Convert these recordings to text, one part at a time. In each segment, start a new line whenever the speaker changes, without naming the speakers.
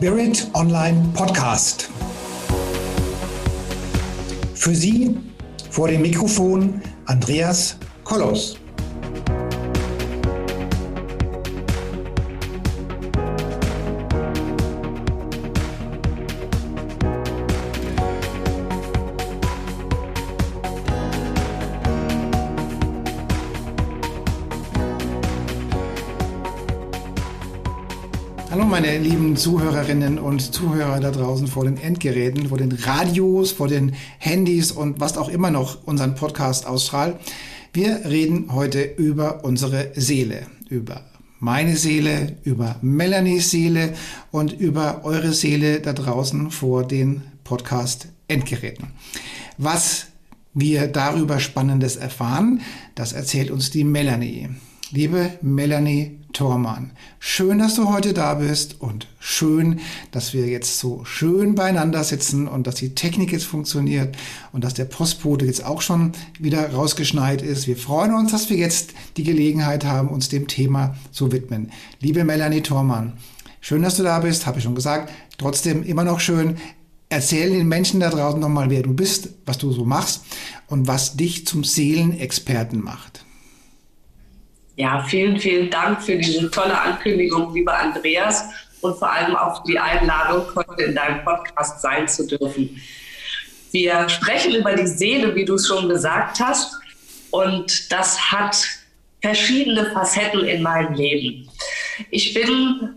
Spirit Online Podcast. Für Sie vor dem Mikrofon Andreas Kollos. Hallo meine lieben Zuhörerinnen und Zuhörer da draußen vor den Endgeräten, vor den Radios, vor den Handys und was auch immer noch unseren Podcast ausstrahlt. Wir reden heute über unsere Seele, über meine Seele, über Melanies Seele und über eure Seele da draußen vor den Podcast Endgeräten. Was wir darüber Spannendes erfahren, das erzählt uns die Melanie. Liebe Melanie Thormann, schön, dass du heute da bist und schön, dass wir jetzt so schön beieinander sitzen und dass die Technik jetzt funktioniert und dass der Postbote jetzt auch schon wieder rausgeschneit ist. Wir freuen uns, dass wir jetzt die Gelegenheit haben, uns dem Thema zu widmen. Liebe Melanie Thormann, schön, dass du da bist, habe ich schon gesagt. Trotzdem immer noch schön, Erzähl den Menschen da draußen nochmal, wer du bist, was du so machst und was dich zum Seelenexperten macht.
Ja, vielen, vielen Dank für diese tolle Ankündigung, lieber Andreas, und vor allem auch die Einladung, heute in deinem Podcast sein zu dürfen. Wir sprechen über die Seele, wie du es schon gesagt hast, und das hat verschiedene Facetten in meinem Leben. Ich bin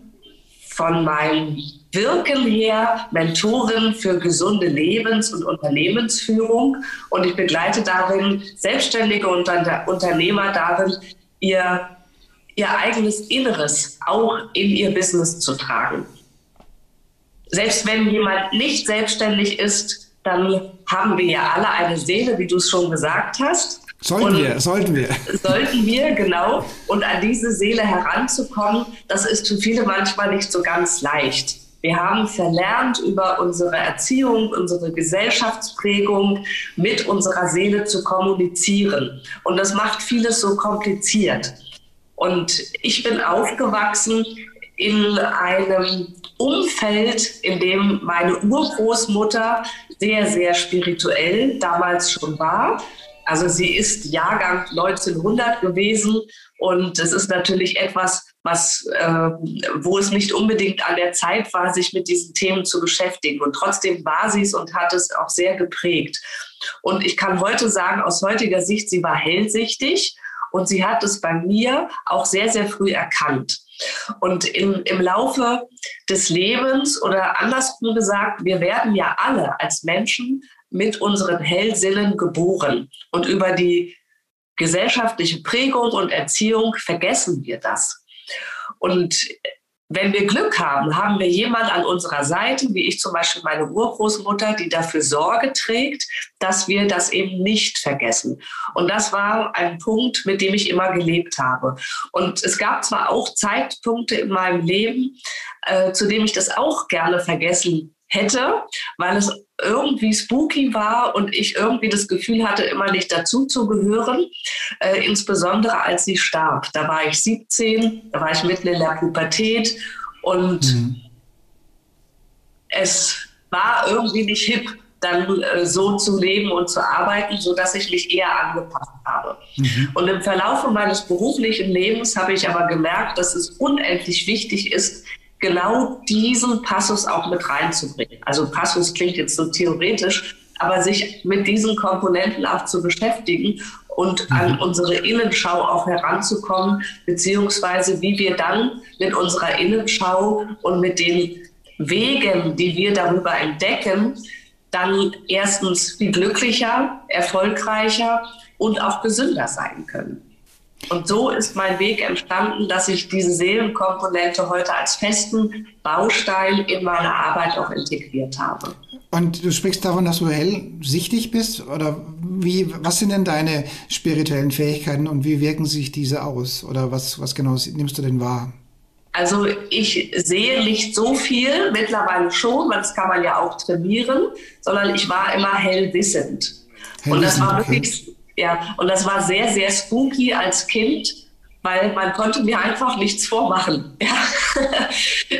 von meinem Wirken her Mentorin für gesunde Lebens- und Unternehmensführung und ich begleite darin selbstständige Unternehmer darin, ihr, ihr eigenes Inneres auch in ihr Business zu tragen. Selbst wenn jemand nicht selbstständig ist, dann haben wir ja alle eine Seele, wie du es schon gesagt hast.
Sollten wir, sollten wir.
Sollten wir, genau. Und an diese Seele heranzukommen, das ist für viele manchmal nicht so ganz leicht. Wir haben verlernt, über unsere Erziehung, unsere Gesellschaftsprägung mit unserer Seele zu kommunizieren. Und das macht vieles so kompliziert. Und ich bin aufgewachsen in einem Umfeld, in dem meine Urgroßmutter sehr, sehr spirituell damals schon war. Also sie ist Jahrgang 1900 gewesen und es ist natürlich etwas, was, äh, wo es nicht unbedingt an der Zeit war, sich mit diesen Themen zu beschäftigen. Und trotzdem war sie es und hat es auch sehr geprägt. Und ich kann heute sagen, aus heutiger Sicht, sie war hellsichtig und sie hat es bei mir auch sehr, sehr früh erkannt. Und im, im Laufe des Lebens oder andersrum gesagt, wir werden ja alle als Menschen mit unseren Hellsinnen geboren. Und über die gesellschaftliche Prägung und Erziehung vergessen wir das. Und wenn wir Glück haben, haben wir jemand an unserer Seite, wie ich zum Beispiel meine Urgroßmutter, die dafür Sorge trägt, dass wir das eben nicht vergessen. Und das war ein Punkt, mit dem ich immer gelebt habe. Und es gab zwar auch Zeitpunkte in meinem Leben, äh, zu dem ich das auch gerne vergessen hätte, weil es irgendwie spooky war und ich irgendwie das Gefühl hatte, immer nicht dazu zu gehören, äh, insbesondere als sie starb. Da war ich 17, da war ich mitten in der Pubertät und mhm. es war irgendwie nicht hip, dann äh, so zu leben und zu arbeiten, sodass ich mich eher angepasst habe. Mhm. Und im Verlauf meines beruflichen Lebens habe ich aber gemerkt, dass es unendlich wichtig ist, genau diesen Passus auch mit reinzubringen. Also Passus klingt jetzt so theoretisch, aber sich mit diesen Komponenten auch zu beschäftigen und an mhm. unsere Innenschau auch heranzukommen, beziehungsweise wie wir dann mit unserer Innenschau und mit den Wegen, die wir darüber entdecken, dann erstens viel glücklicher, erfolgreicher und auch gesünder sein können. Und so ist mein Weg entstanden, dass ich diese Seelenkomponente heute als festen Baustein in meine Arbeit auch integriert habe.
Und du sprichst davon, dass du hellsichtig bist? Oder wie, was sind denn deine spirituellen Fähigkeiten und wie wirken sich diese aus? Oder was, was genau nimmst du denn wahr?
Also ich sehe nicht so viel, mittlerweile schon, weil das kann man ja auch trainieren, sondern ich war immer hellwissend. hellwissend und das war wirklich ja, und das war sehr, sehr spooky als Kind. weil man konnte mir einfach nichts vormachen. Ja.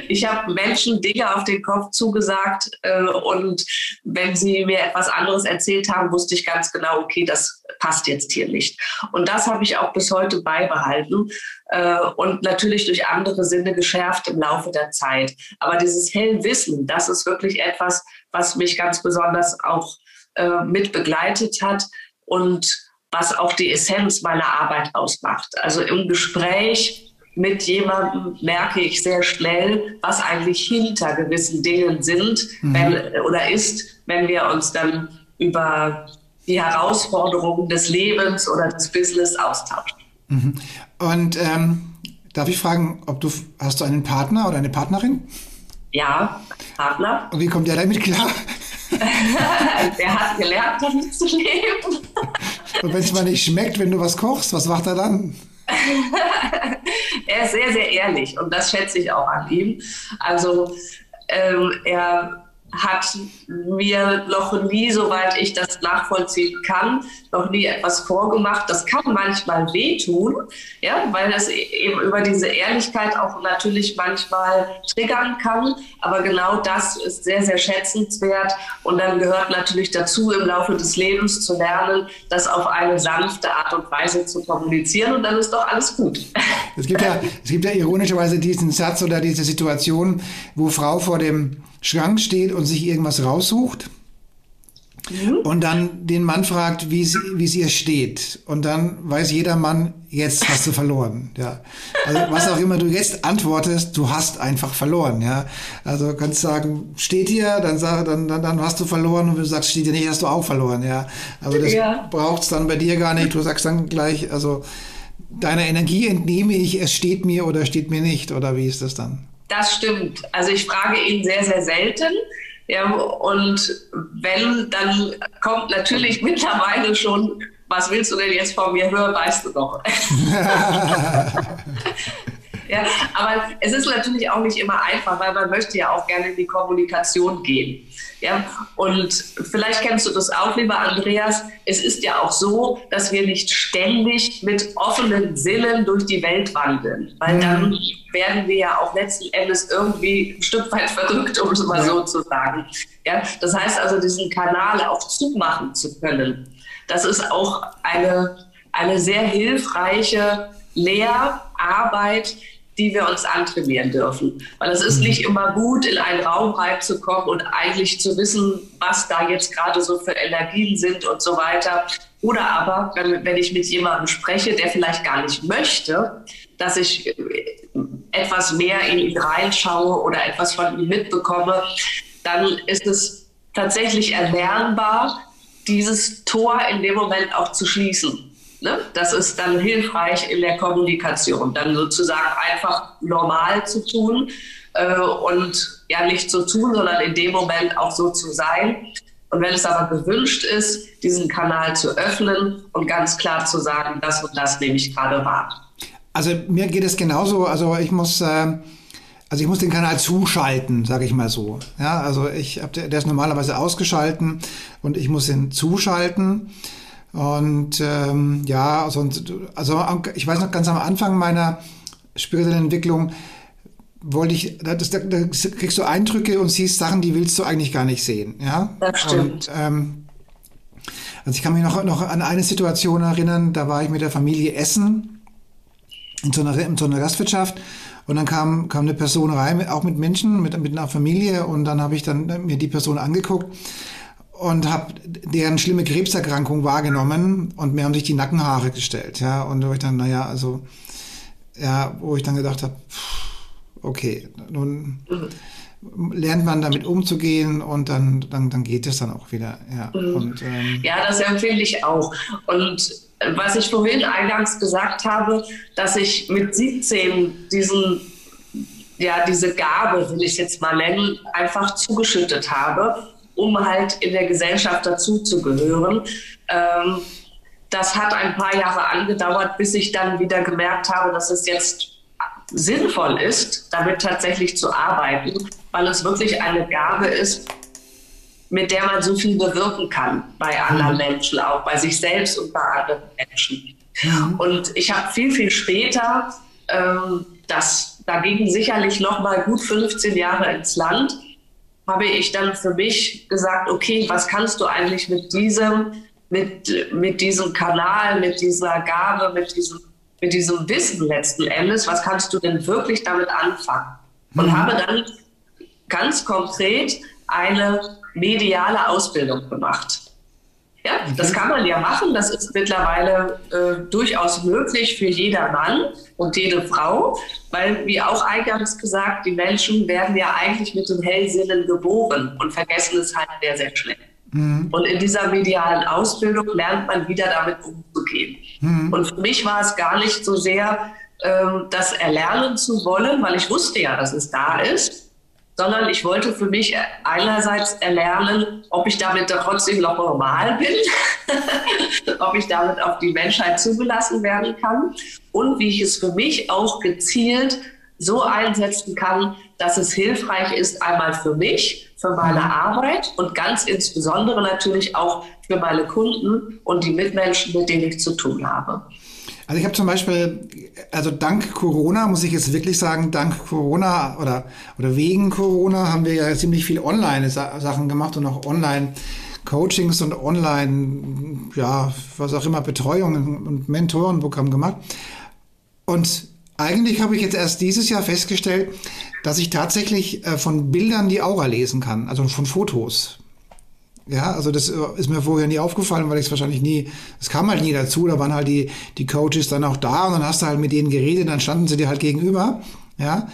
Ich habe Menschen Dinge auf den Kopf zugesagt äh, und wenn sie mir etwas anderes erzählt haben, wusste ich ganz genau, okay, das passt jetzt hier nicht. Und das habe ich auch bis heute beibehalten äh, und natürlich durch andere Sinne geschärft im Laufe der Zeit. Aber dieses Hellwissen, das ist wirklich etwas, was mich ganz besonders auch äh, mit begleitet hat und was auch die Essenz meiner Arbeit ausmacht. Also im Gespräch mit jemandem merke ich sehr schnell, was eigentlich hinter gewissen Dingen sind mhm. wenn, oder ist, wenn wir uns dann über die Herausforderungen des Lebens oder des Business austauschen.
Mhm. Und ähm, darf ich fragen, ob du hast du einen Partner oder eine Partnerin?
Ja, Partner.
Und wie kommt der damit klar?
der hat gelernt, damit zu leben.
Und wenn es mal nicht schmeckt, wenn du was kochst, was macht er dann?
er ist sehr, sehr ehrlich und das schätze ich auch an ihm. Also ähm, er hat mir noch nie, soweit ich das nachvollziehen kann, noch nie etwas vorgemacht. Das kann manchmal wehtun, ja, weil es eben über diese Ehrlichkeit auch natürlich manchmal triggern kann. Aber genau das ist sehr, sehr schätzenswert. Und dann gehört natürlich dazu, im Laufe des Lebens zu lernen, das auf eine sanfte Art und Weise zu kommunizieren. Und dann ist doch alles gut.
Es gibt ja, es gibt ja ironischerweise diesen Satz oder diese Situation, wo Frau vor dem Schrank steht und sich irgendwas raussucht mhm. und dann den Mann fragt, wie es, wie es ihr steht. Und dann weiß jeder Mann, jetzt hast du verloren. Ja. Also was auch immer du jetzt antwortest, du hast einfach verloren. Ja. Also du kannst sagen, steht hier, dann, sag, dann, dann, dann hast du verloren und wenn du sagst, steht hier nicht, hast du auch verloren. Ja. Aber das ja. braucht es dann bei dir gar nicht. Du sagst dann gleich, also deiner Energie entnehme ich, es steht mir oder steht mir nicht. Oder wie ist das dann?
Das stimmt. Also ich frage ihn sehr, sehr selten. Ja, und wenn, dann kommt natürlich mittlerweile schon, was willst du denn jetzt von mir hören, weißt du doch. ja, aber es ist natürlich auch nicht immer einfach, weil man möchte ja auch gerne in die Kommunikation gehen. Ja, und vielleicht kennst du das auch, lieber Andreas. Es ist ja auch so, dass wir nicht ständig mit offenen Sinnen durch die Welt wandeln, weil dann mhm. werden wir ja auch letzten Endes irgendwie ein Stück weit verrückt, um es mal so zu sagen. Ja, das heißt also, diesen Kanal auch zumachen zu können. Das ist auch eine, eine sehr hilfreiche Lehrarbeit, die wir uns antrainieren dürfen. Weil es ist mhm. nicht immer gut, in einen Raum reinzukommen und eigentlich zu wissen, was da jetzt gerade so für Energien sind und so weiter. Oder aber, wenn, wenn ich mit jemandem spreche, der vielleicht gar nicht möchte, dass ich äh, etwas mehr in ihn reinschaue oder etwas von ihm mitbekomme, dann ist es tatsächlich erlernbar, dieses Tor in dem Moment auch zu schließen. Ne? Das ist dann hilfreich in der Kommunikation, dann sozusagen einfach normal zu tun äh, und ja nicht zu tun, sondern in dem Moment auch so zu sein. Und wenn es aber gewünscht ist, diesen Kanal zu öffnen und ganz klar zu sagen, das und das nehme ich gerade wahr.
Also mir geht es genauso. Also ich muss, äh, also ich muss den Kanal zuschalten, sage ich mal so. Ja, also ich habe, der ist normalerweise ausgeschalten und ich muss ihn zuschalten. Und ähm, ja, also, also ich weiß noch ganz am Anfang meiner spirituellen Entwicklung wollte ich, da, da, da kriegst du Eindrücke und siehst Sachen, die willst du eigentlich gar nicht sehen. Ja,
das stimmt. Und, ähm,
also ich kann mich noch, noch an eine Situation erinnern, da war ich mit der Familie Essen in so einer, in so einer Gastwirtschaft und dann kam, kam eine Person rein, auch mit Menschen, mit, mit einer Familie und dann habe ich dann mir die Person angeguckt und habe deren schlimme Krebserkrankung wahrgenommen und mir haben sich die Nackenhaare gestellt, ja, und wo ich dann, naja, also, ja, wo ich dann gedacht habe, okay, nun lernt man damit umzugehen und dann, dann, dann geht es dann auch wieder, ja.
Mhm. Und, ähm, ja, das empfehle ich auch. Und was ich vorhin eingangs gesagt habe, dass ich mit 17 diesen ja, diese Gabe, will ich jetzt mal nennen, einfach zugeschüttet habe um halt in der Gesellschaft dazuzugehören. Ähm, das hat ein paar Jahre angedauert, bis ich dann wieder gemerkt habe, dass es jetzt sinnvoll ist, damit tatsächlich zu arbeiten, weil es wirklich eine Gabe ist, mit der man so viel bewirken kann bei anderen mhm. Menschen, auch bei sich selbst und bei anderen Menschen. Und ich habe viel, viel später, ähm, das, da gingen sicherlich noch mal gut 15 Jahre ins Land, habe ich dann für mich gesagt, okay, was kannst du eigentlich mit diesem, mit, mit diesem Kanal, mit dieser Gabe, mit diesem, mit diesem Wissen letzten Endes, was kannst du denn wirklich damit anfangen? Und mhm. habe dann ganz konkret eine mediale Ausbildung gemacht. Ja, das kann man ja machen. Das ist mittlerweile äh, durchaus möglich für jeder Mann und jede Frau, weil, wie auch eingangs gesagt, die Menschen werden ja eigentlich mit dem Hellsinnen geboren und vergessen es halt sehr, sehr schnell. Mhm. Und in dieser medialen Ausbildung lernt man wieder damit umzugehen. Mhm. Und für mich war es gar nicht so sehr, ähm, das erlernen zu wollen, weil ich wusste ja, dass es da ist, sondern ich wollte für mich einerseits erlernen, ob ich damit trotzdem noch normal bin, ob ich damit auf die Menschheit zugelassen werden kann und wie ich es für mich auch gezielt so einsetzen kann, dass es hilfreich ist, einmal für mich, für meine mhm. Arbeit und ganz insbesondere natürlich auch für meine Kunden und die Mitmenschen, mit denen ich zu tun habe.
Also ich habe zum Beispiel, also dank Corona, muss ich jetzt wirklich sagen, dank Corona oder, oder wegen Corona haben wir ja ziemlich viel Online-Sachen gemacht und auch Online-Coachings und Online, ja, was auch immer, Betreuung und Mentorenprogramm gemacht. Und eigentlich habe ich jetzt erst dieses Jahr festgestellt, dass ich tatsächlich äh, von Bildern die Aura lesen kann, also von Fotos. Ja, also das äh, ist mir vorher nie aufgefallen, weil ich es wahrscheinlich nie, es kam halt nie dazu, da waren halt die, die Coaches dann auch da und dann hast du halt mit denen geredet, dann standen sie dir halt gegenüber, ja.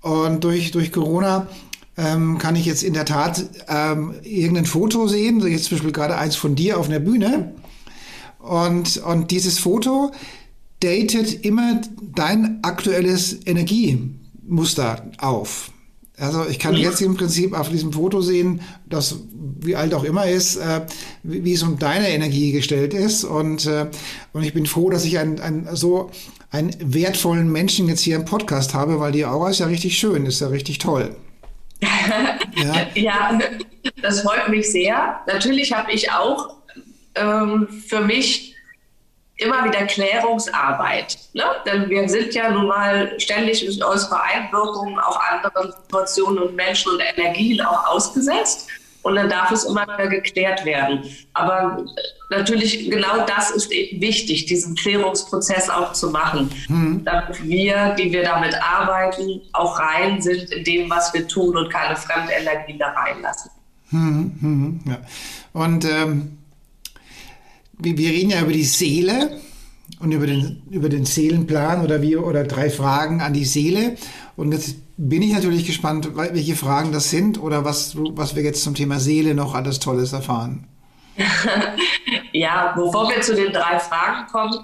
Und durch, durch Corona ähm, kann ich jetzt in der Tat ähm, irgendein Foto sehen, jetzt zum Beispiel gerade eins von dir auf der Bühne. Und, und dieses Foto datet immer dein aktuelles Energiemuster auf. Also ich kann jetzt im Prinzip auf diesem Foto sehen, dass wie alt auch immer ist, äh, wie, wie, es um deine Energie gestellt ist. Und, äh, und ich bin froh, dass ich einen, einen so einen wertvollen Menschen jetzt hier im Podcast habe, weil die Aura ist ja richtig schön, ist ja richtig toll.
ja. ja, das freut mich sehr. Natürlich habe ich auch ähm, für mich immer wieder Klärungsarbeit. Ne? Denn wir sind ja nun mal ständig durch unsere Einwirkungen auf andere Situationen und Menschen und Energien auch ausgesetzt. Und dann darf es immer wieder geklärt werden. Aber natürlich genau das ist eben wichtig, diesen Klärungsprozess auch zu machen, mhm. damit wir, die wir damit arbeiten, auch rein sind in dem, was wir tun und keine Fremdenergien da reinlassen.
Mhm, mhm, ja. Und ähm wir reden ja über die Seele und über den, über den Seelenplan oder wie oder drei Fragen an die Seele. Und jetzt bin ich natürlich gespannt, welche Fragen das sind oder was, was wir jetzt zum Thema Seele noch alles Tolles erfahren.
ja, bevor wir zu den drei Fragen kommen,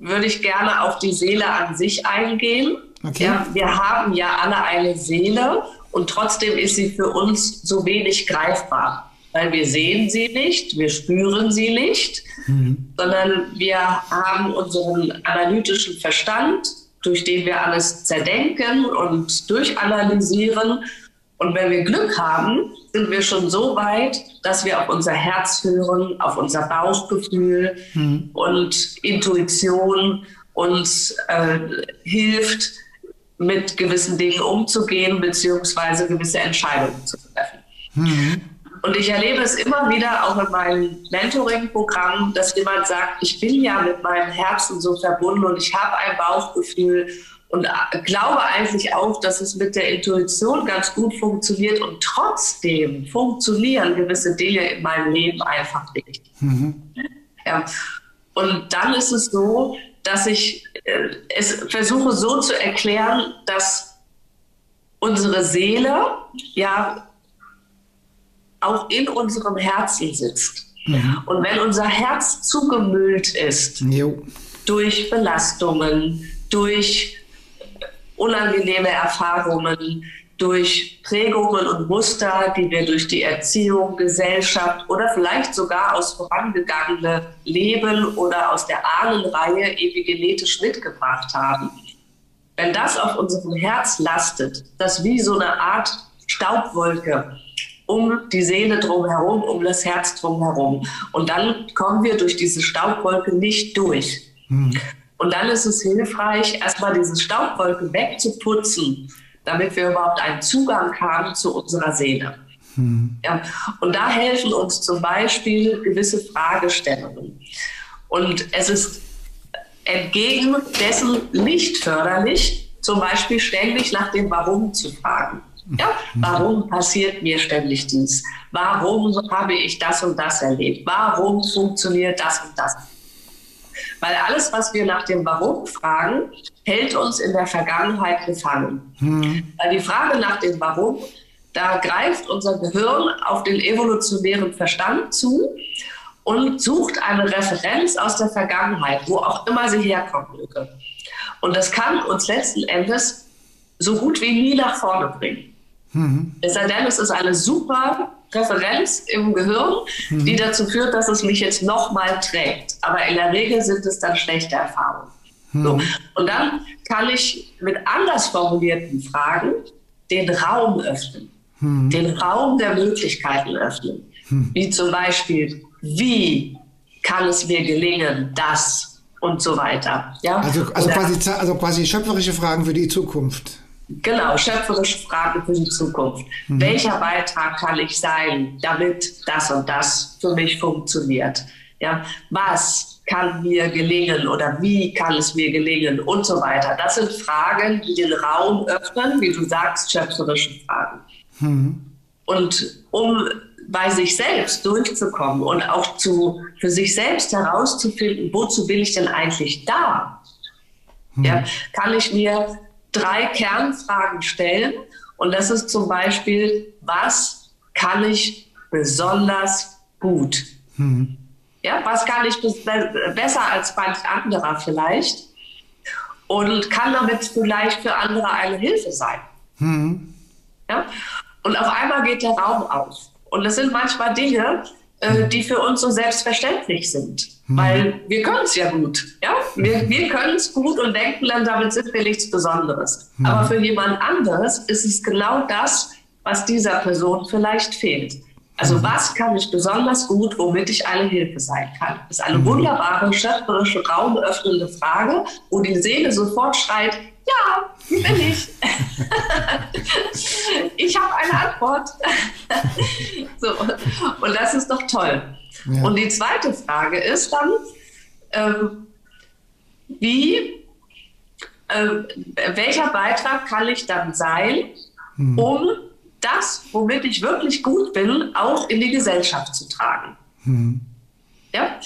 würde ich gerne auf die Seele an sich eingehen. Okay. Ja, wir haben ja alle eine Seele und trotzdem ist sie für uns so wenig greifbar weil wir sehen sie nicht, wir spüren sie nicht, mhm. sondern wir haben unseren analytischen Verstand, durch den wir alles zerdenken und durchanalysieren. Und wenn wir Glück haben, sind wir schon so weit, dass wir auf unser Herz hören, auf unser Bauchgefühl mhm. und Intuition uns äh, hilft, mit gewissen Dingen umzugehen, beziehungsweise gewisse Entscheidungen zu treffen. Mhm. Und ich erlebe es immer wieder auch in meinem Mentoring-Programm, dass jemand sagt, ich bin ja mit meinem Herzen so verbunden und ich habe ein Bauchgefühl und glaube eigentlich auch, dass es mit der Intuition ganz gut funktioniert und trotzdem funktionieren gewisse Dinge in meinem Leben einfach nicht. Mhm. Ja. Und dann ist es so, dass ich äh, es versuche so zu erklären, dass unsere Seele ja auch in unserem Herzen sitzt. Mhm. Und wenn unser Herz zugemüllt ist jo. durch Belastungen, durch unangenehme Erfahrungen, durch Prägungen und Muster, die wir durch die Erziehung, Gesellschaft oder vielleicht sogar aus vorangegangene Leben oder aus der Ahnenreihe epigenetisch mitgebracht haben. Wenn das auf unserem Herz lastet, das wie so eine Art Staubwolke um die Seele drumherum, um das Herz drumherum. Und dann kommen wir durch diese Staubwolke nicht durch. Mhm. Und dann ist es hilfreich, erstmal diese Staubwolke wegzuputzen, damit wir überhaupt einen Zugang haben zu unserer Seele. Mhm. Ja, und da helfen uns zum Beispiel gewisse Fragestellungen. Und es ist entgegen dessen nicht förderlich, zum Beispiel ständig nach dem Warum zu fragen. Ja, warum passiert mir ständig dies? Warum habe ich das und das erlebt? Warum funktioniert das und das? Weil alles, was wir nach dem Warum fragen, hält uns in der Vergangenheit gefangen. Hm. Weil die Frage nach dem Warum, da greift unser Gehirn auf den evolutionären Verstand zu und sucht eine Referenz aus der Vergangenheit, wo auch immer sie herkommen möge. Und das kann uns letzten Endes so gut wie nie nach vorne bringen. Mhm. Es sei denn, es ist eine super Referenz im Gehirn, mhm. die dazu führt, dass es mich jetzt nochmal trägt. Aber in der Regel sind es dann schlechte Erfahrungen. Mhm. So. Und dann kann ich mit anders formulierten Fragen den Raum öffnen, mhm. den Raum der Möglichkeiten öffnen. Mhm. Wie zum Beispiel, wie kann es mir gelingen, das und so weiter.
Ja? Also, also, quasi, also quasi schöpferische Fragen für die Zukunft.
Genau, schöpferische Fragen für die Zukunft. Mhm. Welcher Beitrag kann ich sein, damit das und das für mich funktioniert? Ja, was kann mir gelingen oder wie kann es mir gelingen und so weiter. Das sind Fragen, die den Raum öffnen, wie du sagst, schöpferische Fragen. Mhm. Und um bei sich selbst durchzukommen und auch zu, für sich selbst herauszufinden, wozu bin ich denn eigentlich da? Mhm. Ja, kann ich mir drei Kernfragen stellen. Und das ist zum Beispiel, was kann ich besonders gut? Mhm. Ja, was kann ich besser als manch anderer vielleicht? Und kann damit vielleicht für andere eine Hilfe sein? Mhm. Ja? Und auf einmal geht der Raum auf. Und das sind manchmal Dinge, äh, die für uns so selbstverständlich sind. Mhm. Weil wir können es ja gut. Ja? Wir, wir können es gut und denken dann, damit sind wir nichts Besonderes. Mhm. Aber für jemand anderes ist es genau das, was dieser Person vielleicht fehlt. Also mhm. was kann ich besonders gut, womit ich eine Hilfe sein kann? Das ist eine mhm. wunderbare, schöpferische, raumöffnende Frage, wo die Seele sofort schreit, ja, bin ich? ich habe eine Antwort. so. Und das ist doch toll. Ja. Und die zweite Frage ist dann, ähm, wie, äh, welcher Beitrag kann ich dann sein, hm. um das, womit ich wirklich gut bin, auch in die Gesellschaft zu tragen? Hm. Ja?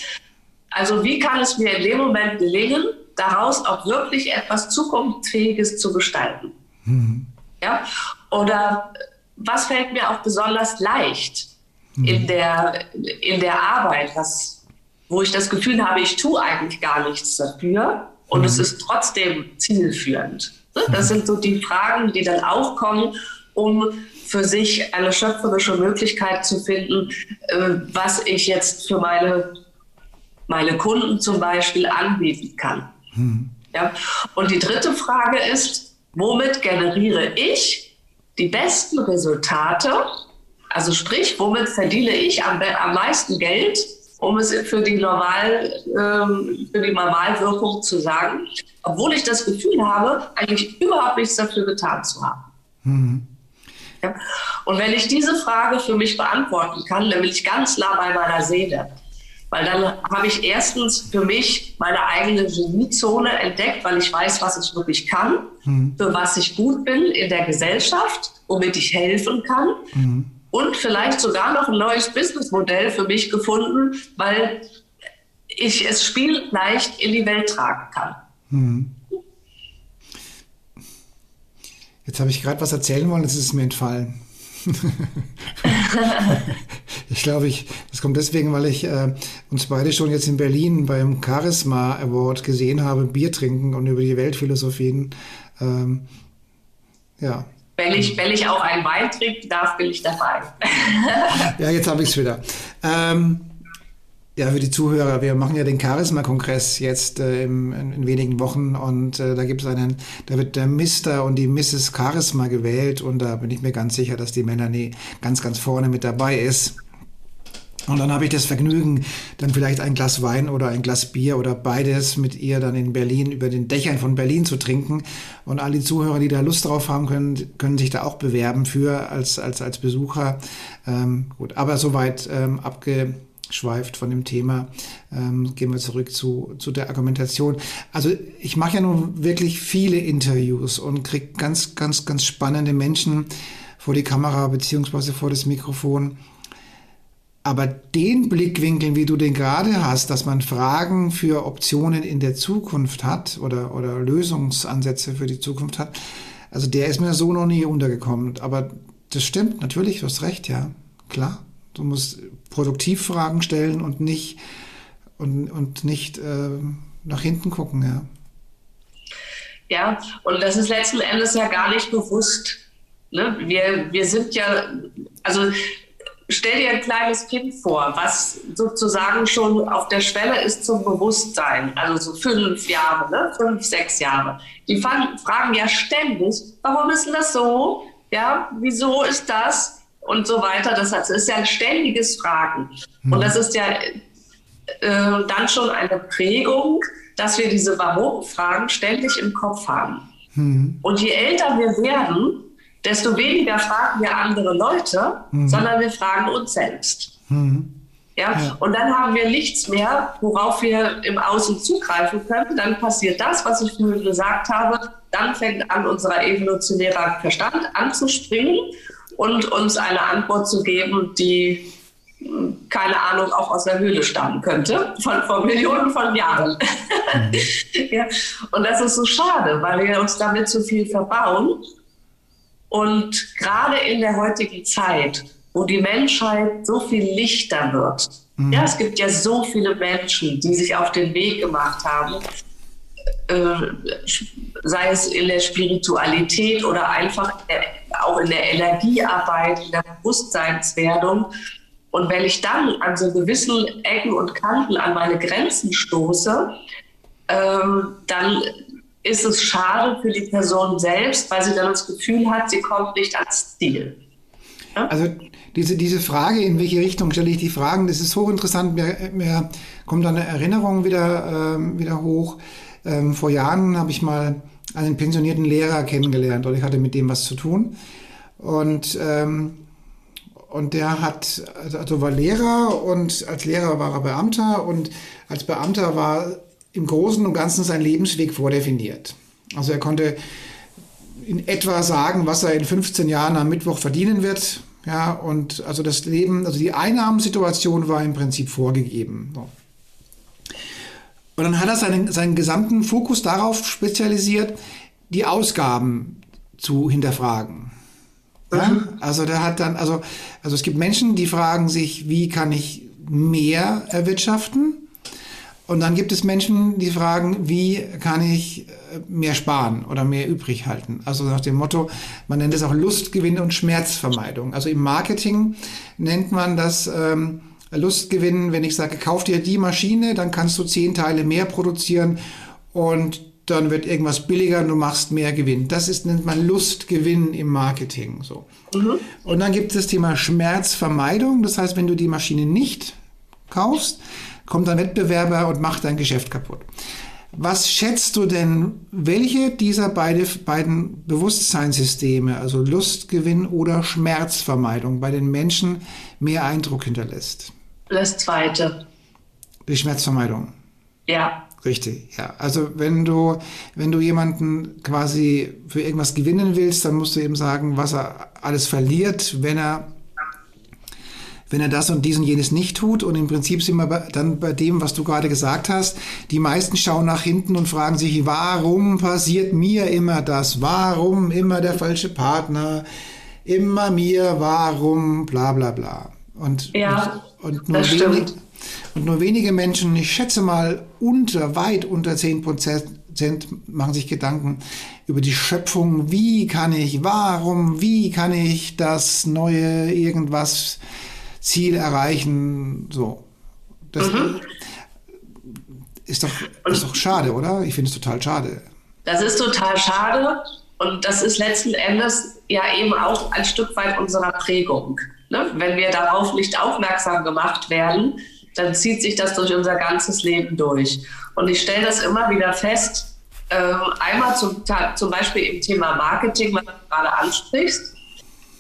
Also wie kann es mir in dem Moment gelingen, daraus auch wirklich etwas Zukunftsfähiges zu gestalten? Hm. Ja? Oder was fällt mir auch besonders leicht? In, mhm. der, in der Arbeit, was, wo ich das Gefühl habe, ich tue eigentlich gar nichts dafür und mhm. es ist trotzdem zielführend. Ne? Das mhm. sind so die Fragen, die dann aufkommen, um für sich eine schöpferische Möglichkeit zu finden, äh, was ich jetzt für meine, meine Kunden zum Beispiel anbieten kann. Mhm. Ja? Und die dritte Frage ist, womit generiere ich die besten Resultate also sprich, womit verdiene ich am, am meisten Geld, um es für die, Normal, ähm, für die Normalwirkung zu sagen, obwohl ich das Gefühl habe, eigentlich überhaupt nichts dafür getan zu haben. Mhm. Ja? Und wenn ich diese Frage für mich beantworten kann, dann bin ich ganz nah bei meiner Seele. Weil dann habe ich erstens für mich meine eigene Geniezone entdeckt, weil ich weiß, was ich wirklich kann, mhm. für was ich gut bin in der Gesellschaft, womit ich helfen kann. Mhm und vielleicht sogar noch ein neues Businessmodell für mich gefunden, weil ich es spielleicht in die Welt tragen kann. Hm.
Jetzt habe ich gerade was erzählen wollen, jetzt ist es mir entfallen. ich glaube, ich, das kommt deswegen, weil ich äh, uns beide schon jetzt in Berlin beim Charisma Award gesehen habe, Bier trinken und über die Weltphilosophien. Ähm, ja,
wenn ich, wenn ich auch einen Wein trinken darf, bin ich dabei.
ja, jetzt habe ich es wieder. Ähm, ja, für die Zuhörer, wir machen ja den Charisma-Kongress jetzt äh, in, in, wenigen Wochen und äh, da gibt es einen, da wird der Mr. und die Mrs. Charisma gewählt und da bin ich mir ganz sicher, dass die Melanie ganz, ganz vorne mit dabei ist. Und dann habe ich das Vergnügen, dann vielleicht ein Glas Wein oder ein Glas Bier oder beides mit ihr dann in Berlin über den Dächern von Berlin zu trinken. Und alle Zuhörer, die da Lust drauf haben, können, können sich da auch bewerben für als, als, als Besucher. Ähm, gut, aber soweit ähm, abgeschweift von dem Thema. Ähm, gehen wir zurück zu, zu der Argumentation. Also ich mache ja nun wirklich viele Interviews und kriege ganz, ganz, ganz spannende Menschen vor die Kamera beziehungsweise vor das Mikrofon. Aber den Blickwinkel, wie du den gerade hast, dass man Fragen für Optionen in der Zukunft hat oder, oder Lösungsansätze für die Zukunft hat, also der ist mir so noch nie untergekommen. Aber das stimmt, natürlich, du hast recht, ja, klar. Du musst Produktivfragen stellen und nicht, und, und nicht äh, nach hinten gucken, ja.
Ja, und das ist letzten Endes ja gar nicht bewusst. Ne? Wir, wir sind ja, also stell dir ein kleines Kind vor, was sozusagen schon auf der Schwelle ist zum Bewusstsein, also so fünf Jahre, ne? fünf, sechs Jahre. Die fragen ja ständig, warum ist denn das so? Ja, wieso ist das? Und so weiter. Das ist ja ein ständiges Fragen. Mhm. Und das ist ja äh, dann schon eine Prägung, dass wir diese Warum-Fragen ständig im Kopf haben. Mhm. Und je älter wir werden, desto weniger fragen wir andere Leute, mhm. sondern wir fragen uns selbst. Mhm. Ja? ja? und dann haben wir nichts mehr, worauf wir im Außen zugreifen können. Dann passiert das, was ich vorhin gesagt habe. Dann fängt an, unser evolutionärer Verstand anzuspringen und uns eine Antwort zu geben, die hm, keine Ahnung, auch aus der Höhle stammen könnte, von vor Millionen von Jahren. Mhm. ja, und das ist so schade, weil wir uns damit zu viel verbauen und gerade in der heutigen Zeit, wo die Menschheit so viel lichter wird, mhm. ja, es gibt ja so viele Menschen, die sich auf den Weg gemacht haben, äh, sei es in der Spiritualität oder einfach in der, auch in der Energiearbeit, in der Bewusstseinswerdung. Und wenn ich dann an so gewissen Ecken und Kanten an meine Grenzen stoße, ähm, dann ist es schade für die Person selbst, weil sie dann das Gefühl hat, sie kommt nicht ans Ziel.
Ja? Also diese, diese Frage, in welche Richtung stelle ich die Fragen, das ist hochinteressant. Mir, mir kommt eine Erinnerung wieder, ähm, wieder hoch. Ähm, vor Jahren habe ich mal einen pensionierten Lehrer kennengelernt und ich hatte mit dem was zu tun. Und, ähm, und der hat, also war Lehrer und als Lehrer war er Beamter und als Beamter war im Großen und Ganzen sein Lebensweg vordefiniert. Also er konnte in etwa sagen, was er in 15 Jahren am Mittwoch verdienen wird. Ja, und also das Leben, also die Einnahmensituation war im Prinzip vorgegeben. So. Und dann hat er seinen, seinen gesamten Fokus darauf spezialisiert, die Ausgaben zu hinterfragen. Ja? Mhm. Also der hat dann, also, also es gibt Menschen, die fragen sich, wie kann ich mehr erwirtschaften? Und dann gibt es Menschen, die fragen, wie kann ich äh, mehr sparen oder mehr übrig halten? Also nach dem Motto, man nennt es auch Lustgewinn und Schmerzvermeidung. Also im Marketing nennt man das ähm, Lustgewinn, wenn ich sage, kauf dir die Maschine, dann kannst du zehn Teile mehr produzieren und dann wird irgendwas billiger und du machst mehr Gewinn. Das ist, nennt man Lustgewinn im Marketing. So. Mhm. Und dann gibt es das Thema Schmerzvermeidung. Das heißt, wenn du die Maschine nicht kaufst, kommt ein Wettbewerber und macht dein Geschäft kaputt. Was schätzt du denn, welche dieser beide, beiden Bewusstseinssysteme, also Lustgewinn oder Schmerzvermeidung, bei den Menschen mehr Eindruck hinterlässt?
Das zweite.
Die Schmerzvermeidung.
Ja.
Richtig, ja. Also wenn du, wenn du jemanden quasi für irgendwas gewinnen willst, dann musst du ihm sagen, was er alles verliert, wenn er wenn er das und dies und jenes nicht tut. Und im Prinzip sind wir dann bei dem, was du gerade gesagt hast. Die meisten schauen nach hinten und fragen sich, warum passiert mir immer das? Warum immer der falsche Partner? Immer mir, warum, bla bla bla. Und,
ja,
und, und nur wenig, und nur wenige Menschen, ich schätze mal unter, weit unter 10 Prozent, machen sich Gedanken über die Schöpfung. Wie kann ich, warum, wie kann ich das neue irgendwas Ziel erreichen, so. Das mhm. ist, doch, ist doch schade, oder? Ich finde es total schade.
Das ist total schade und das ist letzten Endes ja eben auch ein Stück weit unserer Prägung. Ne? Wenn wir darauf nicht aufmerksam gemacht werden, dann zieht sich das durch unser ganzes Leben durch. Und ich stelle das immer wieder fest, äh, einmal zum, zum Beispiel im Thema Marketing, was du gerade ansprichst.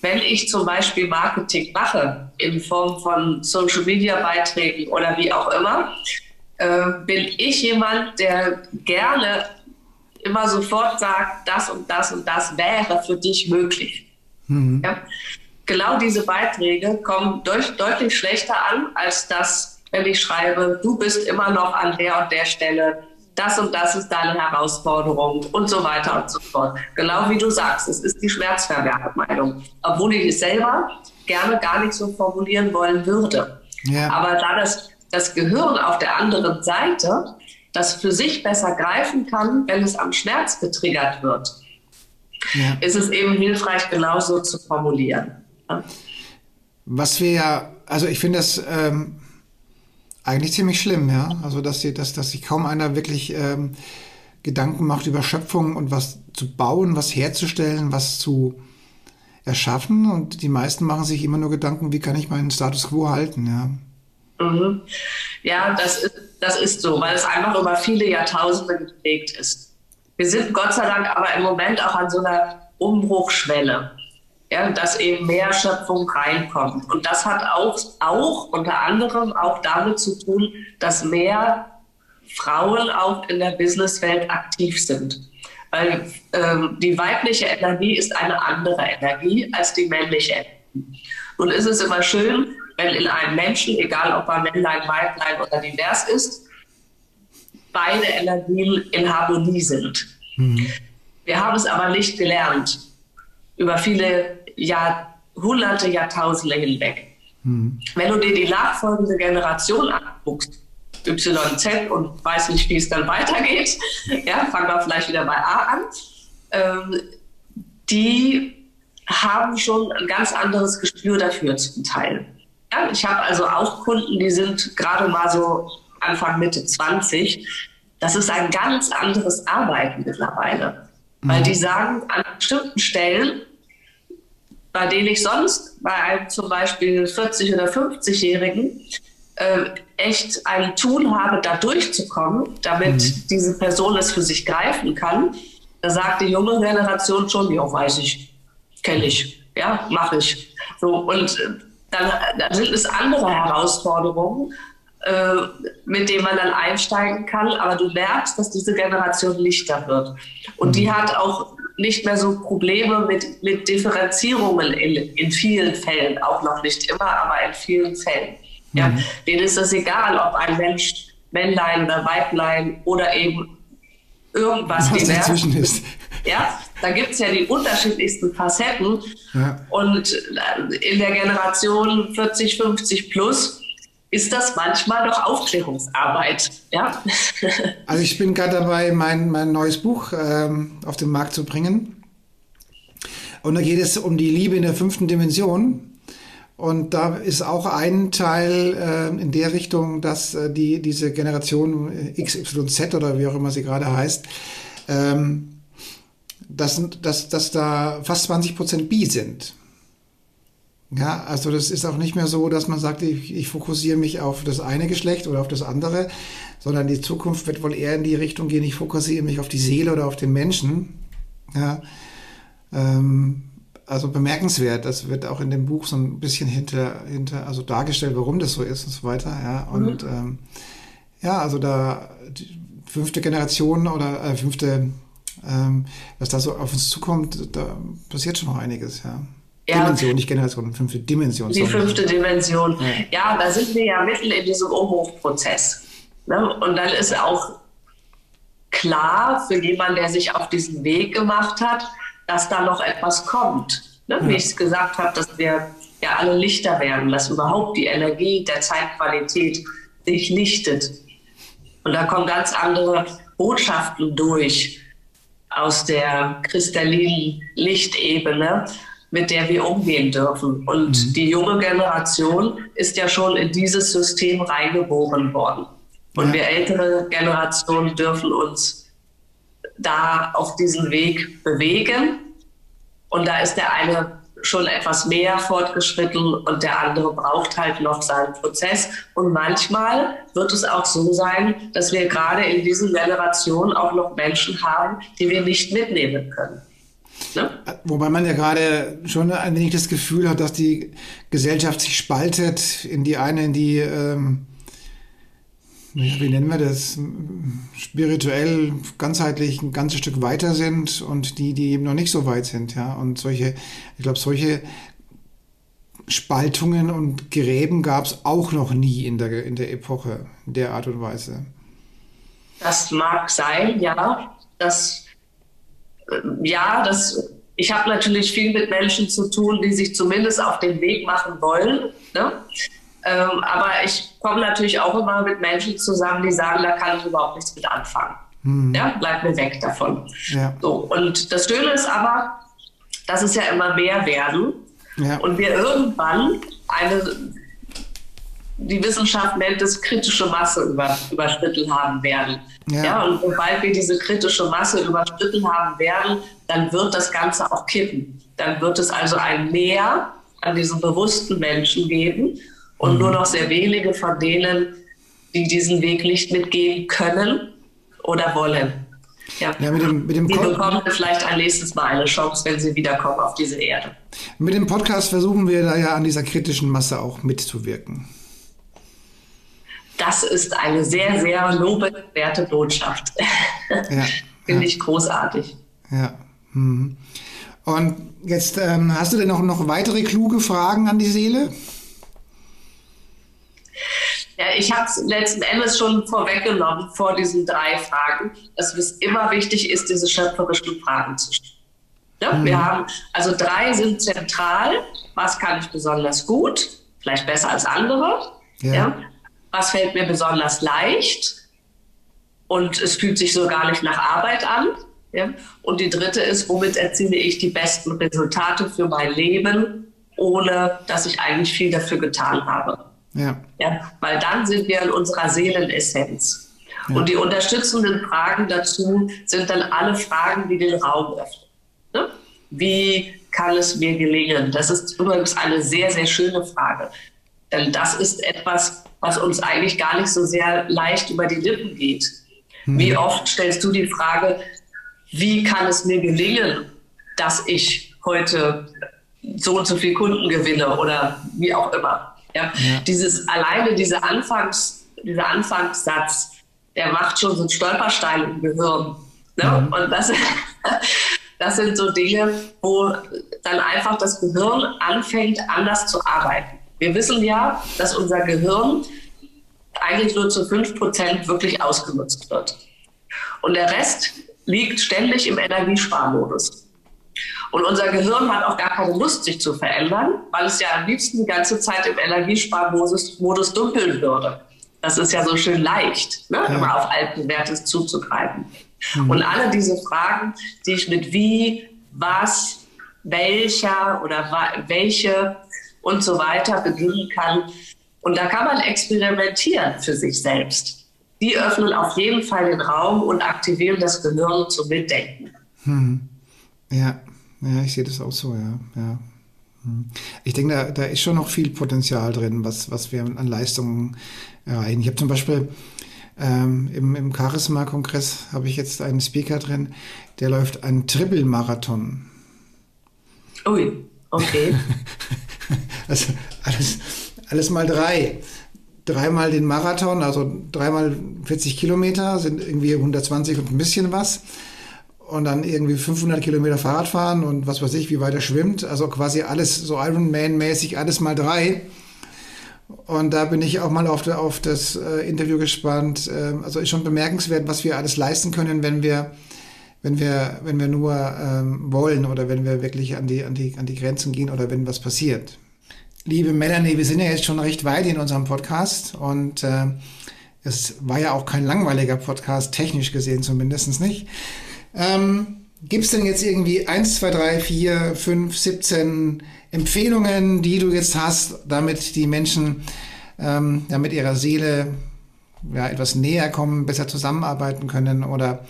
Wenn ich zum Beispiel Marketing mache in Form von Social-Media-Beiträgen oder wie auch immer, äh, bin ich jemand, der gerne immer sofort sagt, das und das und das wäre für dich möglich. Mhm. Ja? Genau diese Beiträge kommen durch, deutlich schlechter an, als das, wenn ich schreibe, du bist immer noch an der und der Stelle, das und das ist deine Herausforderung und so weiter und so fort. Genau wie du sagst, es ist die Schmerzverwertmeinung, obwohl ich es selber gerne gar nicht so formulieren wollen würde. Ja. Aber da das, das Gehirn auf der anderen Seite das für sich besser greifen kann, wenn es am Schmerz getriggert wird, ja. ist es eben hilfreich, genauso zu formulieren.
Was wir ja, also ich finde das ähm, eigentlich ziemlich schlimm, ja. Also dass, sie, dass, dass sich kaum einer wirklich ähm, Gedanken macht über Schöpfung und was zu bauen, was herzustellen, was zu erschaffen. Und die meisten machen sich immer nur Gedanken, wie kann ich meinen Status quo halten, ja.
Mhm. Ja, das ist, das ist so, weil es einfach über viele Jahrtausende geprägt ist. Wir sind Gott sei Dank aber im Moment auch an so einer Umbruchschwelle, ja, dass eben mehr Schöpfung reinkommt. Und das hat auch, auch unter anderem auch damit zu tun, dass mehr Frauen auch in der Businesswelt aktiv sind. Weil ähm, die weibliche Energie ist eine andere Energie als die männliche Energie. Es ist immer schön, wenn in einem Menschen, egal ob er Männlein, Weiblein oder divers ist, beide Energien in Harmonie sind. Mhm. Wir haben es aber nicht gelernt, über viele Jahrhunderte, Jahrtausende hinweg. Mhm. Wenn du dir die nachfolgende Generation anguckst, YZ und weiß nicht, wie es dann weitergeht, ja, fangen wir vielleicht wieder bei A an, ähm, die haben schon ein ganz anderes Gespür dafür zum Teil. Ja, ich habe also auch Kunden, die sind gerade mal so Anfang, Mitte 20. Das ist ein ganz anderes Arbeiten mittlerweile. Mhm. Weil die sagen, an bestimmten Stellen, bei denen ich sonst bei einem zum Beispiel 40- oder 50-Jährigen äh, echt ein Tool habe, da durchzukommen, damit mhm. diese Person es für sich greifen kann, da sagt die junge Generation schon, ja, weiß ich, kenne ich, ja, mache ich. So, und äh, dann, dann sind es andere Herausforderungen, äh, mit denen man dann einsteigen kann. Aber du merkst, dass diese Generation lichter wird. Und die mhm. hat auch nicht mehr so Probleme mit, mit Differenzierungen in, in vielen Fällen, auch noch nicht immer, aber in vielen Fällen. Ja, mhm. Denen ist es egal, ob ein Mensch Männlein oder Weiblein oder eben irgendwas
Was dazwischen ist.
Ja, da gibt es ja die unterschiedlichsten Facetten. Ja. Und äh, in der Generation 40, 50 plus ist das manchmal doch Aufklärungsarbeit. Ja?
Also ich bin gerade dabei, mein, mein neues Buch ähm, auf den Markt zu bringen. Und da geht es um die Liebe in der fünften Dimension. Und da ist auch ein Teil äh, in der Richtung, dass äh, die, diese Generation XYZ oder wie auch immer sie gerade heißt, ähm, dass, dass, dass da fast 20 Prozent Bi sind. Ja, also das ist auch nicht mehr so, dass man sagt, ich, ich fokussiere mich auf das eine Geschlecht oder auf das andere, sondern die Zukunft wird wohl eher in die Richtung gehen, ich fokussiere mich auf die Seele oder auf den Menschen. Ja, ähm, also bemerkenswert, das wird auch in dem Buch so ein bisschen hinter, hinter also dargestellt, warum das so ist und so weiter. Ja, und mhm. ähm, ja, also da die fünfte Generation oder äh, fünfte ähm, was da so auf uns zukommt, da passiert schon noch einiges, ja. Ja. Dimension, nicht Generation, fünfte Dimension.
Die fünfte Dimension. Ja. ja. da sind wir ja mitten in diesem Umbruchprozess. Ne? Und dann ist auch klar für jemanden, der sich auf diesen Weg gemacht hat, dass da noch etwas kommt. Ne? Ja. Wie ich es gesagt habe, dass wir ja alle lichter werden, dass überhaupt die Energie der Zeitqualität sich lichtet. Und da kommen ganz andere Botschaften durch aus der kristallinen Lichtebene, mit der wir umgehen dürfen. Und mhm. die junge Generation ist ja schon in dieses System reingeboren worden. Und ja. wir ältere Generationen dürfen uns da auf diesen Weg bewegen. Und da ist der eine schon etwas mehr fortgeschritten und der andere braucht halt noch seinen Prozess. Und manchmal wird es auch so sein, dass wir gerade in diesen Generationen auch noch Menschen haben, die wir nicht mitnehmen können.
Ne? Wobei man ja gerade schon ein wenig das Gefühl hat, dass die Gesellschaft sich spaltet in die eine, in die ähm wie nennen wir das, spirituell, ganzheitlich ein ganzes Stück weiter sind und die, die eben noch nicht so weit sind, ja. Und solche, ich glaube, solche Spaltungen und Gräben gab es auch noch nie in der, in der Epoche, in der Art und Weise.
Das mag sein, ja. Das, ja, das, ich habe natürlich viel mit Menschen zu tun, die sich zumindest auf den Weg machen wollen. Ne? Ähm, aber ich komme natürlich auch immer mit Menschen zusammen, die sagen, da kann ich überhaupt nichts mit anfangen. Hm. Ja, bleib mir weg davon. Ja. So, und das Schöne ist aber, dass es ja immer mehr werden ja. und wir irgendwann eine, die Wissenschaft nennt es kritische Masse über, überschritten haben werden. Ja. ja. und sobald wir diese kritische Masse überschritten haben werden, dann wird das Ganze auch kippen. Dann wird es also ein Mehr an diesen bewussten Menschen geben und mhm. nur noch sehr wenige von denen, die diesen Weg nicht mitgehen können oder wollen. Ja. ja mit dem, mit dem die bekommen vielleicht ein nächstes Mal eine Chance, wenn sie wiederkommen auf diese Erde.
Mit dem Podcast versuchen wir da ja an dieser kritischen Masse auch mitzuwirken.
Das ist eine sehr, sehr lobenswerte Botschaft. Ja, Finde ja. ich großartig.
Ja. Mhm. Und jetzt ähm, hast du denn noch, noch weitere kluge Fragen an die Seele?
Ja, ich habe es letzten Endes schon vorweggenommen vor diesen drei Fragen, dass es immer wichtig ist, diese schöpferischen Fragen zu stellen. Ja, mhm. Wir haben, also drei sind zentral. Was kann ich besonders gut? Vielleicht besser als andere. Ja. ja. Was fällt mir besonders leicht? Und es fühlt sich so gar nicht nach Arbeit an. Ja. Und die dritte ist, womit erziele ich die besten Resultate für mein Leben, ohne dass ich eigentlich viel dafür getan habe. Ja. ja. Weil dann sind wir in unserer Seelenessenz. Ja. Und die unterstützenden Fragen dazu sind dann alle Fragen, die den Raum öffnen. Ne? Wie kann es mir gelingen? Das ist übrigens eine sehr, sehr schöne Frage. Denn das ist etwas, was uns eigentlich gar nicht so sehr leicht über die Lippen geht. Mhm. Wie oft stellst du die Frage, wie kann es mir gelingen, dass ich heute so und so viele Kunden gewinne oder wie auch immer? Ja? ja. Dieses alleine dieser Anfangs, dieser Anfangssatz, der macht schon so einen Stolperstein im Gehirn. Ne? Mhm. Und das, das sind so Dinge, wo dann einfach das Gehirn anfängt, anders zu arbeiten. Wir wissen ja, dass unser Gehirn eigentlich nur zu 5% wirklich ausgenutzt wird. Und der Rest liegt ständig im Energiesparmodus. Und unser Gehirn hat auch gar keine Lust, sich zu verändern, weil es ja am liebsten die ganze Zeit im Energiesparmodus Modus dumpeln würde. Das ist ja so schön leicht, ne? ja. immer auf alten Werte zuzugreifen. Mhm. Und alle diese Fragen, die ich mit wie, was, welcher oder welche und so weiter beginnen kann. Und da kann man experimentieren für sich selbst. Die öffnen auf jeden Fall den Raum und aktivieren das Gehirn zum Mitdenken.
Hm. Ja, ja, ich sehe das auch so, ja. ja. Hm. Ich denke, da, da ist schon noch viel Potenzial drin, was, was wir an Leistungen erreichen. Ich habe zum Beispiel ähm, im, im Charisma-Kongress habe ich jetzt einen Speaker drin, der läuft einen Triple-Marathon.
Ui, okay.
also alles, alles mal drei. Dreimal den Marathon, also dreimal 40 Kilometer sind irgendwie 120 und ein bisschen was und dann irgendwie 500 Kilometer Fahrrad fahren und was weiß ich, wie weit er schwimmt. Also quasi alles so Ironman-mäßig, alles mal drei. Und da bin ich auch mal auf, auf das äh, Interview gespannt. Ähm, also ist schon bemerkenswert, was wir alles leisten können, wenn wir, wenn wir, wenn wir nur ähm, wollen oder wenn wir wirklich an die, an, die, an die Grenzen gehen oder wenn was passiert. Liebe Melanie, wir sind ja jetzt schon recht weit in unserem Podcast und äh, es war ja auch kein langweiliger Podcast, technisch gesehen zumindest nicht. Ähm, Gibt es denn jetzt irgendwie 1, 2, 3, 4, 5, 17 Empfehlungen, die du jetzt hast, damit die Menschen ähm, ja, mit ihrer Seele ja, etwas näher kommen, besser zusammenarbeiten können? Oder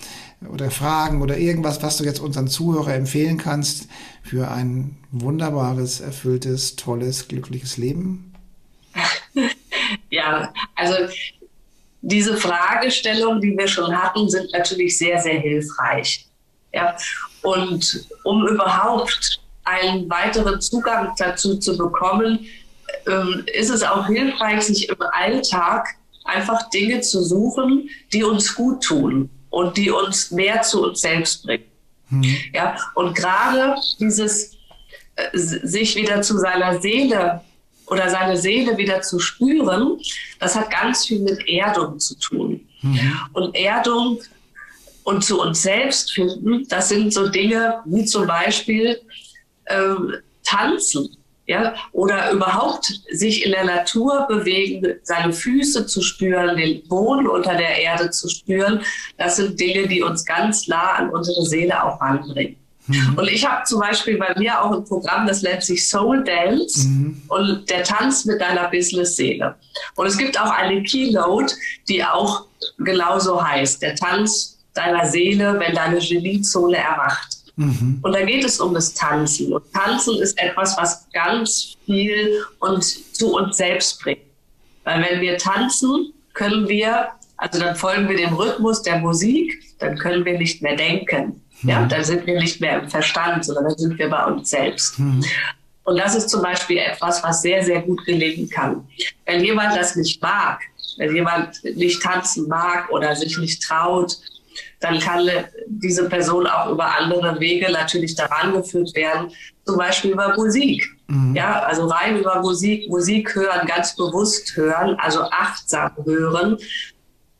oder Fragen oder irgendwas, was du jetzt unseren Zuhörer empfehlen kannst für ein wunderbares, erfülltes, tolles, glückliches Leben?
Ja, also diese Fragestellungen, die wir schon hatten, sind natürlich sehr, sehr hilfreich. Ja, und um überhaupt einen weiteren Zugang dazu zu bekommen, ähm, ist es auch hilfreich, sich im Alltag einfach Dinge zu suchen, die uns gut tun und die uns mehr zu uns selbst bringen. Mhm. Ja, und gerade dieses äh, sich wieder zu seiner Seele oder seine Seele wieder zu spüren, das hat ganz viel mit Erdung zu tun. Mhm. Und Erdung und zu uns selbst finden, das sind so Dinge wie zum Beispiel ähm, Tanzen ja, oder überhaupt sich in der Natur bewegen, seine Füße zu spüren, den Boden unter der Erde zu spüren, das sind Dinge, die uns ganz nah an unsere Seele auch ranbringen. Mhm. Und ich habe zum Beispiel bei mir auch ein Programm, das nennt sich Soul Dance mhm. und der Tanz mit deiner Business-Seele. Und es gibt auch eine Keynote, die auch genauso heißt, der Tanz deiner Seele, wenn deine Geniezone erwacht. Mhm. Und da geht es um das Tanzen. Und Tanzen ist etwas, was ganz viel uns zu uns selbst bringt. Weil wenn wir tanzen, können wir, also dann folgen wir dem Rhythmus der Musik, dann können wir nicht mehr denken. Mhm. Ja, dann sind wir nicht mehr im Verstand, sondern dann sind wir bei uns selbst. Mhm. Und das ist zum Beispiel etwas, was sehr, sehr gut gelingen kann. Wenn jemand das nicht mag, wenn jemand nicht tanzen mag oder sich nicht traut, dann kann diese Person auch über andere Wege natürlich daran geführt werden, zum Beispiel über Musik. Mhm. Ja, also rein über Musik, Musik hören, ganz bewusst hören, also achtsam hören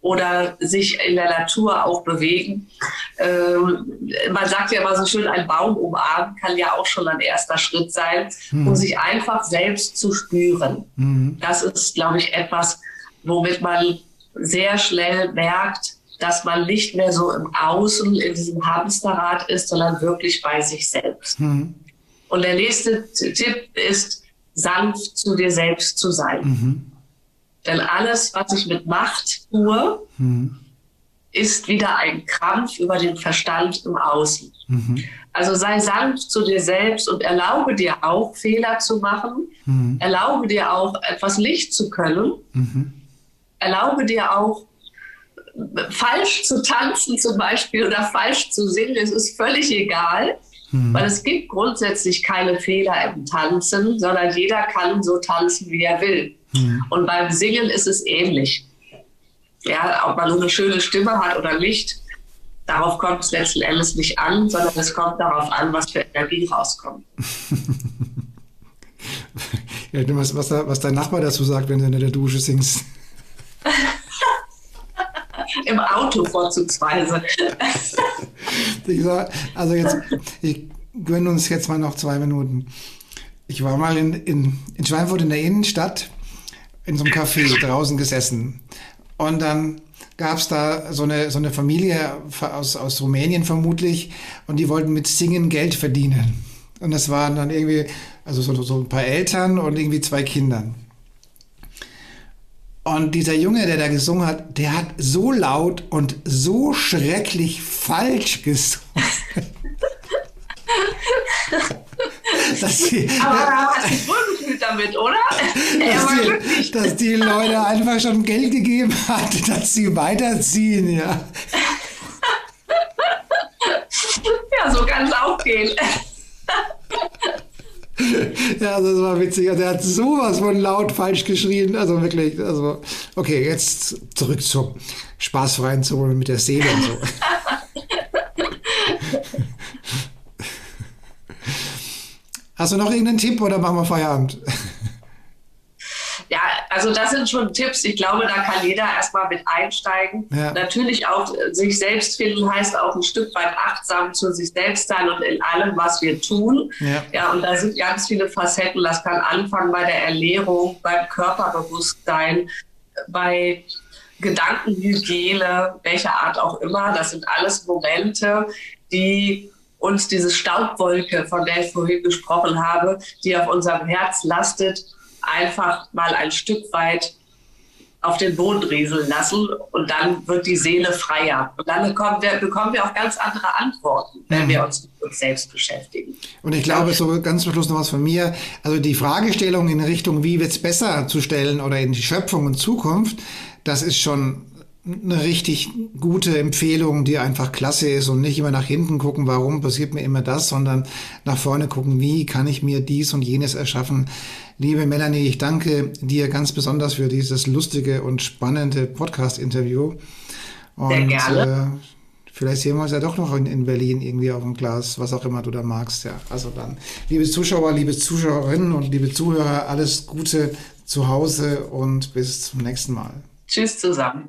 oder sich in der Natur auch bewegen. Ähm, man sagt ja immer so schön, ein Baum umarmen kann ja auch schon ein erster Schritt sein, mhm. um sich einfach selbst zu spüren. Mhm. Das ist, glaube ich, etwas, womit man sehr schnell merkt, dass man nicht mehr so im Außen in diesem Hamsterrad ist, sondern wirklich bei sich selbst. Mhm. Und der nächste Tipp ist, sanft zu dir selbst zu sein. Mhm. Denn alles, was ich mit Macht tue, mhm. ist wieder ein Krampf über den Verstand im Außen. Mhm. Also sei sanft zu dir selbst und erlaube dir auch, Fehler zu machen. Mhm. Erlaube dir auch, etwas nicht zu können. Mhm. Erlaube dir auch, falsch zu tanzen zum Beispiel oder falsch zu singen, es ist völlig egal, hm. weil es gibt grundsätzlich keine Fehler im Tanzen, sondern jeder kann so tanzen, wie er will. Hm. Und beim Singen ist es ähnlich. Ja, ob man nur eine schöne Stimme hat oder nicht, darauf kommt es letzten Endes nicht an, sondern es kommt darauf an, was für Energie rauskommt.
ja, was, was, was dein Nachbar dazu sagt, wenn du in der Dusche singst.
Im Auto vorzugsweise.
also jetzt, ich gönne uns jetzt mal noch zwei Minuten. Ich war mal in, in, in Schweinfurt in der Innenstadt in so einem Café draußen gesessen. Und dann gab es da so eine, so eine Familie aus, aus Rumänien vermutlich und die wollten mit Singen Geld verdienen. Und das waren dann irgendwie, also so, so ein paar Eltern und irgendwie zwei Kindern. Und dieser Junge, der da gesungen hat, der hat so laut und so schrecklich falsch gesungen.
dass die, Aber da hast du wohlgefühlt damit, oder?
Dass die, dass die Leute einfach schon Geld gegeben hat, dass sie weiterziehen, ja.
Ja, so kann es auch gehen.
ja, das war witzig. Also er hat sowas von laut falsch geschrien. Also wirklich, also okay, jetzt zurück zum spaßfreien Zone mit der Seele und so. Hast du noch irgendeinen Tipp oder machen wir Feierabend?
Also das sind schon Tipps. Ich glaube, da kann jeder erstmal mit einsteigen. Ja. Natürlich auch äh, sich selbst finden heißt auch ein Stück weit achtsam zu sich selbst sein und in allem, was wir tun. Ja, ja und da sind ganz viele Facetten. Das kann anfangen bei der Ernährung, beim Körperbewusstsein, bei Gedankenhygiene, welcher Art auch immer. Das sind alles Momente, die uns diese Staubwolke, von der ich vorhin gesprochen habe, die auf unserem Herz lastet, einfach mal ein Stück weit auf den Boden rieseln lassen und dann wird die Seele freier. Und dann bekommen wir, bekommen wir auch ganz andere Antworten, wenn mhm. wir uns mit uns selbst beschäftigen.
Und ich glaube, so ganz zum Schluss noch was von mir. Also die Fragestellung in Richtung, wie wird es besser zu stellen oder in die Schöpfung und Zukunft, das ist schon eine richtig gute Empfehlung, die einfach klasse ist und nicht immer nach hinten gucken, warum passiert mir immer das, sondern nach vorne gucken, wie kann ich mir dies und jenes erschaffen. Liebe Melanie, ich danke dir ganz besonders für dieses lustige und spannende Podcast-Interview.
Und gerne.
Äh, vielleicht sehen wir uns ja doch noch in, in, Berlin irgendwie auf dem Glas, was auch immer du da magst. Ja, also dann, liebe Zuschauer, liebe Zuschauerinnen und liebe Zuhörer, alles Gute zu Hause und bis zum nächsten Mal.
Tschüss zusammen.